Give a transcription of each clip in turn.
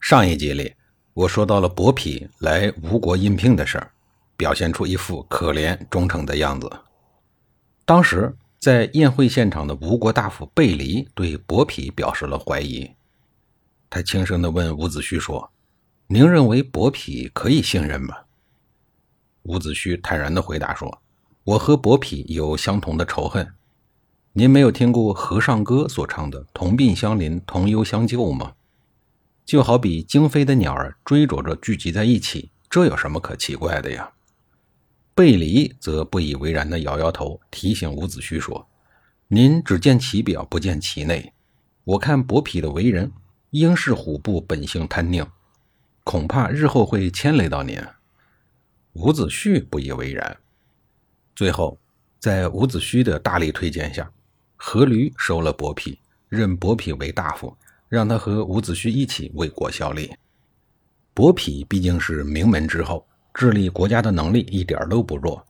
上一集里，我说到了伯嚭来吴国应聘的事儿，表现出一副可怜忠诚的样子。当时在宴会现场的吴国大夫贝离对伯嚭表示了怀疑，他轻声地问伍子胥说：“您认为伯嚭可以信任吗？”伍子胥坦然地回答说：“我和伯嚭有相同的仇恨。您没有听过《和尚歌》所唱的‘同病相怜，同忧相救’吗？”就好比惊飞的鸟儿追逐着聚集在一起，这有什么可奇怪的呀？贝离则不以为然地摇摇头，提醒伍子胥说：“您只见其表，不见其内。我看伯嚭的为人，应是虎部本性贪佞，恐怕日后会牵累到您。”伍子胥不以为然。最后，在伍子胥的大力推荐下，阖闾收了伯嚭，任伯嚭为大夫。让他和伍子胥一起为国效力。伯嚭毕竟是名门之后，治理国家的能力一点都不弱，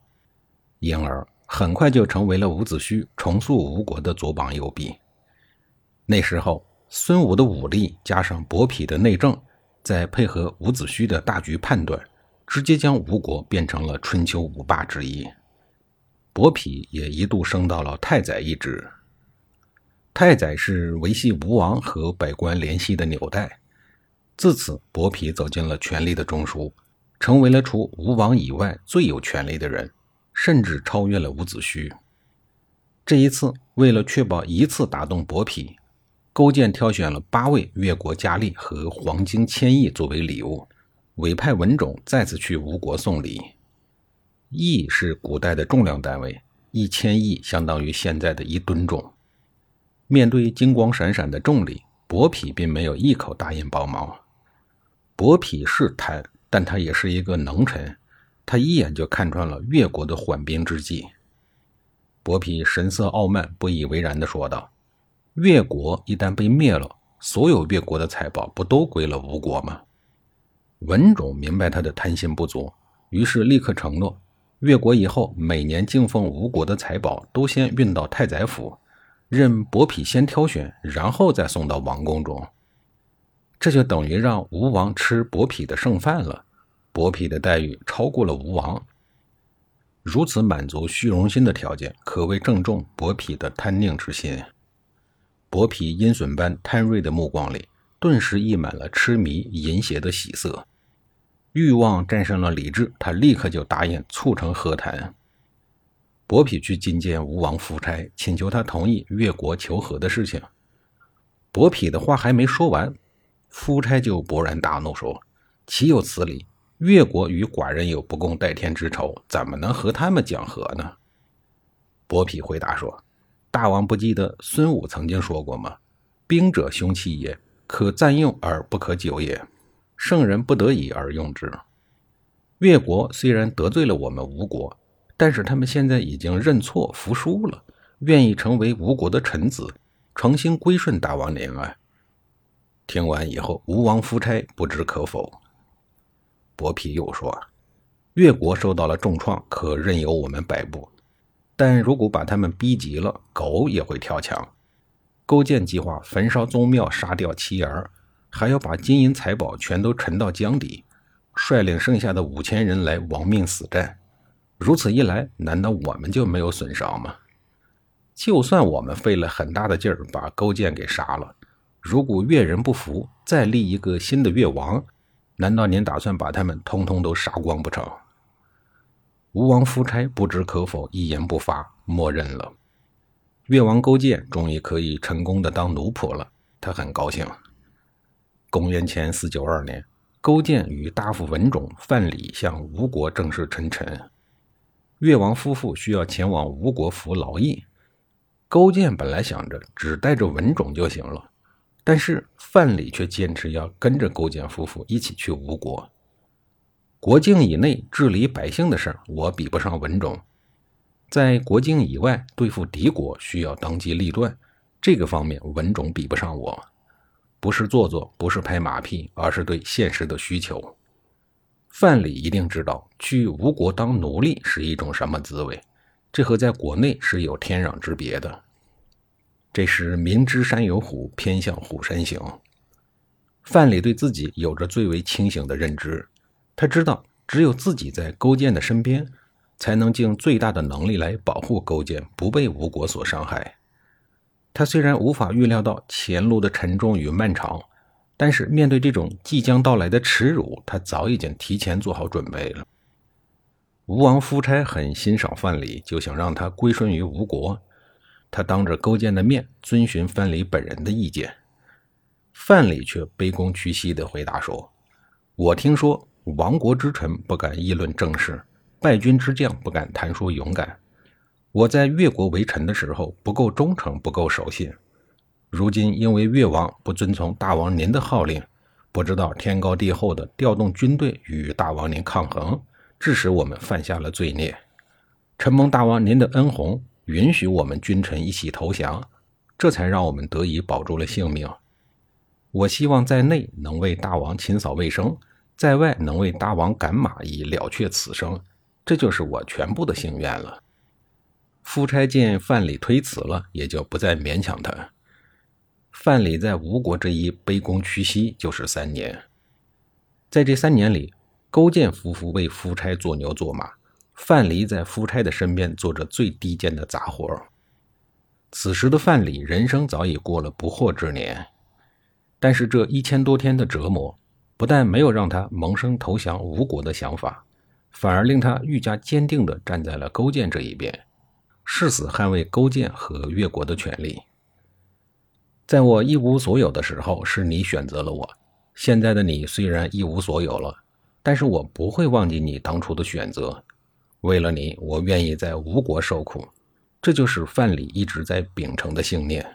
因而很快就成为了伍子胥重塑吴国的左膀右臂。那时候，孙武的武力加上伯嚭的内政，再配合伍子胥的大局判断，直接将吴国变成了春秋五霸之一。伯嚭也一度升到了太宰一职。太宰是维系吴王和百官联系的纽带，自此伯嚭走进了权力的中枢，成为了除吴王以外最有权力的人，甚至超越了伍子胥。这一次，为了确保一次打动伯嚭，勾践挑选了八位越国佳丽和黄金千亿作为礼物，委派文种再次去吴国送礼。亿是古代的重量单位，一千亿相当于现在的一吨重。面对金光闪闪的重礼，伯嚭并没有一口答应帮忙。伯嚭是贪，但他也是一个能臣，他一眼就看穿了越国的缓兵之计。伯嚭神色傲慢，不以为然地说道：“越国一旦被灭了，所有越国的财宝不都归了吴国吗？”文种明白他的贪心不足，于是立刻承诺，越国以后每年进奉吴国的财宝都先运到太宰府。任伯嚭先挑选，然后再送到王宫中，这就等于让吴王吃伯嚭的剩饭了。伯嚭的待遇超过了吴王，如此满足虚荣心的条件，可谓正中伯嚭的贪佞之心。伯嚭阴损般贪锐的目光里，顿时溢满了痴迷淫邪的喜色。欲望战胜了理智，他立刻就答应促成和谈。伯嚭去觐见吴王夫差，请求他同意越国求和的事情。伯嚭的话还没说完，夫差就勃然大怒说：“岂有此理！越国与寡人有不共戴天之仇，怎么能和他们讲和呢？”伯嚭回答说：“大王不记得孙武曾经说过吗？兵者，凶器也，可暂用而不可久也。圣人不得已而用之。越国虽然得罪了我们吴国。”但是他们现在已经认错服输了，愿意成为吴国的臣子，诚心归顺大王您啊！听完以后，吴王夫差不知可否。伯嚭又说：“越国受到了重创，可任由我们摆布；但如果把他们逼急了，狗也会跳墙。勾践计划焚烧宗庙，杀掉妻儿，还要把金银财宝全都沉到江底，率领剩下的五千人来亡命死战。”如此一来，难道我们就没有损伤吗？就算我们费了很大的劲儿把勾践给杀了，如果越人不服，再立一个新的越王，难道您打算把他们通通都杀光不成？吴王夫差不知可否，一言不发，默认了。越王勾践终于可以成功的当奴仆了，他很高兴。公元前四九二年，勾践与大夫文种、范蠡向吴国正式称臣。越王夫妇需要前往吴国服劳役，勾践本来想着只带着文种就行了，但是范蠡却坚持要跟着勾践夫妇一起去吴国。国境以内治理百姓的事儿，我比不上文种；在国境以外对付敌国，需要当机立断，这个方面文种比不上我。不是做作，不是拍马屁，而是对现实的需求。范蠡一定知道去吴国当奴隶是一种什么滋味，这和在国内是有天壤之别的。这是明知山有虎，偏向虎山行。范蠡对自己有着最为清醒的认知，他知道只有自己在勾践的身边，才能尽最大的能力来保护勾践不被吴国所伤害。他虽然无法预料到前路的沉重与漫长，但是面对这种即将到来的耻辱，他早已经提前做好准备了。吴王夫差很欣赏范蠡，就想让他归顺于吴国。他当着勾践的面遵循范蠡本人的意见，范蠡却卑躬屈膝地回答说：“我听说亡国之臣不敢议论政事，败军之将不敢谈说勇敢。我在越国为臣的时候不够忠诚，不够守信。如今因为越王不遵从大王您的号令，不知道天高地厚的调动军队与大王您抗衡，致使我们犯下了罪孽。承蒙大王您的恩宏。”允许我们君臣一起投降，这才让我们得以保住了性命。我希望在内能为大王清扫卫生，在外能为大王赶马以了却此生，这就是我全部的心愿了。夫差见范蠡推辞了，也就不再勉强他。范蠡在吴国这一卑躬屈膝就是三年，在这三年里，勾践夫妇为夫差做牛做马。范蠡在夫差的身边做着最低贱的杂活。此时的范蠡人生早已过了不惑之年，但是这一千多天的折磨，不但没有让他萌生投降吴国的想法，反而令他愈加坚定地站在了勾践这一边，誓死捍卫勾践和越国的权利。在我一无所有的时候，是你选择了我；现在的你虽然一无所有了，但是我不会忘记你当初的选择。为了你，我愿意在吴国受苦，这就是范蠡一直在秉承的信念。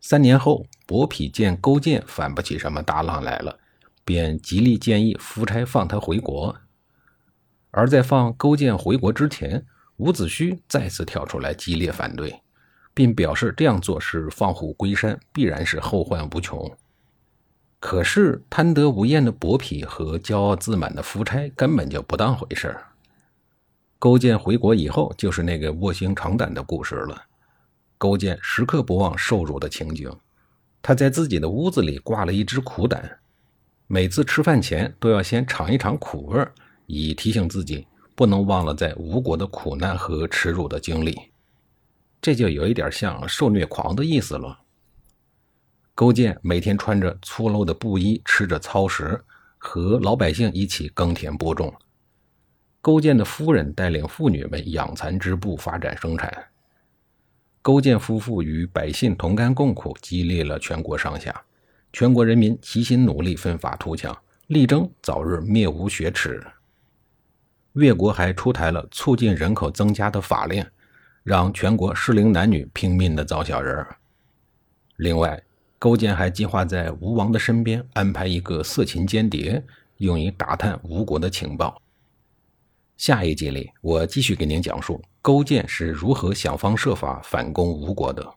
三年后，伯嚭见勾践反不起什么大浪来了，便极力建议夫差放他回国。而在放勾践回国之前，伍子胥再次跳出来激烈反对，并表示这样做是放虎归山，必然是后患无穷。可是贪得无厌的伯嚭和骄傲自满的夫差根本就不当回事儿。勾践回国以后，就是那个卧薪尝胆的故事了。勾践时刻不忘受辱的情景，他在自己的屋子里挂了一只苦胆，每次吃饭前都要先尝一尝苦味，以提醒自己不能忘了在吴国的苦难和耻辱的经历。这就有一点像受虐狂的意思了。勾践每天穿着粗陋的布衣，吃着糙食，和老百姓一起耕田播种。勾践的夫人带领妇女们养蚕织布，发展生产。勾践夫妇与百姓同甘共苦，激励了全国上下。全国人民齐心努力，奋发图强，力争早日灭吴雪耻。越国还出台了促进人口增加的法令，让全国适龄男女拼命的造小人儿。另外，勾践还计划在吴王的身边安排一个色情间谍，用以打探吴国的情报。下一集里，我继续给您讲述勾践是如何想方设法反攻吴国的。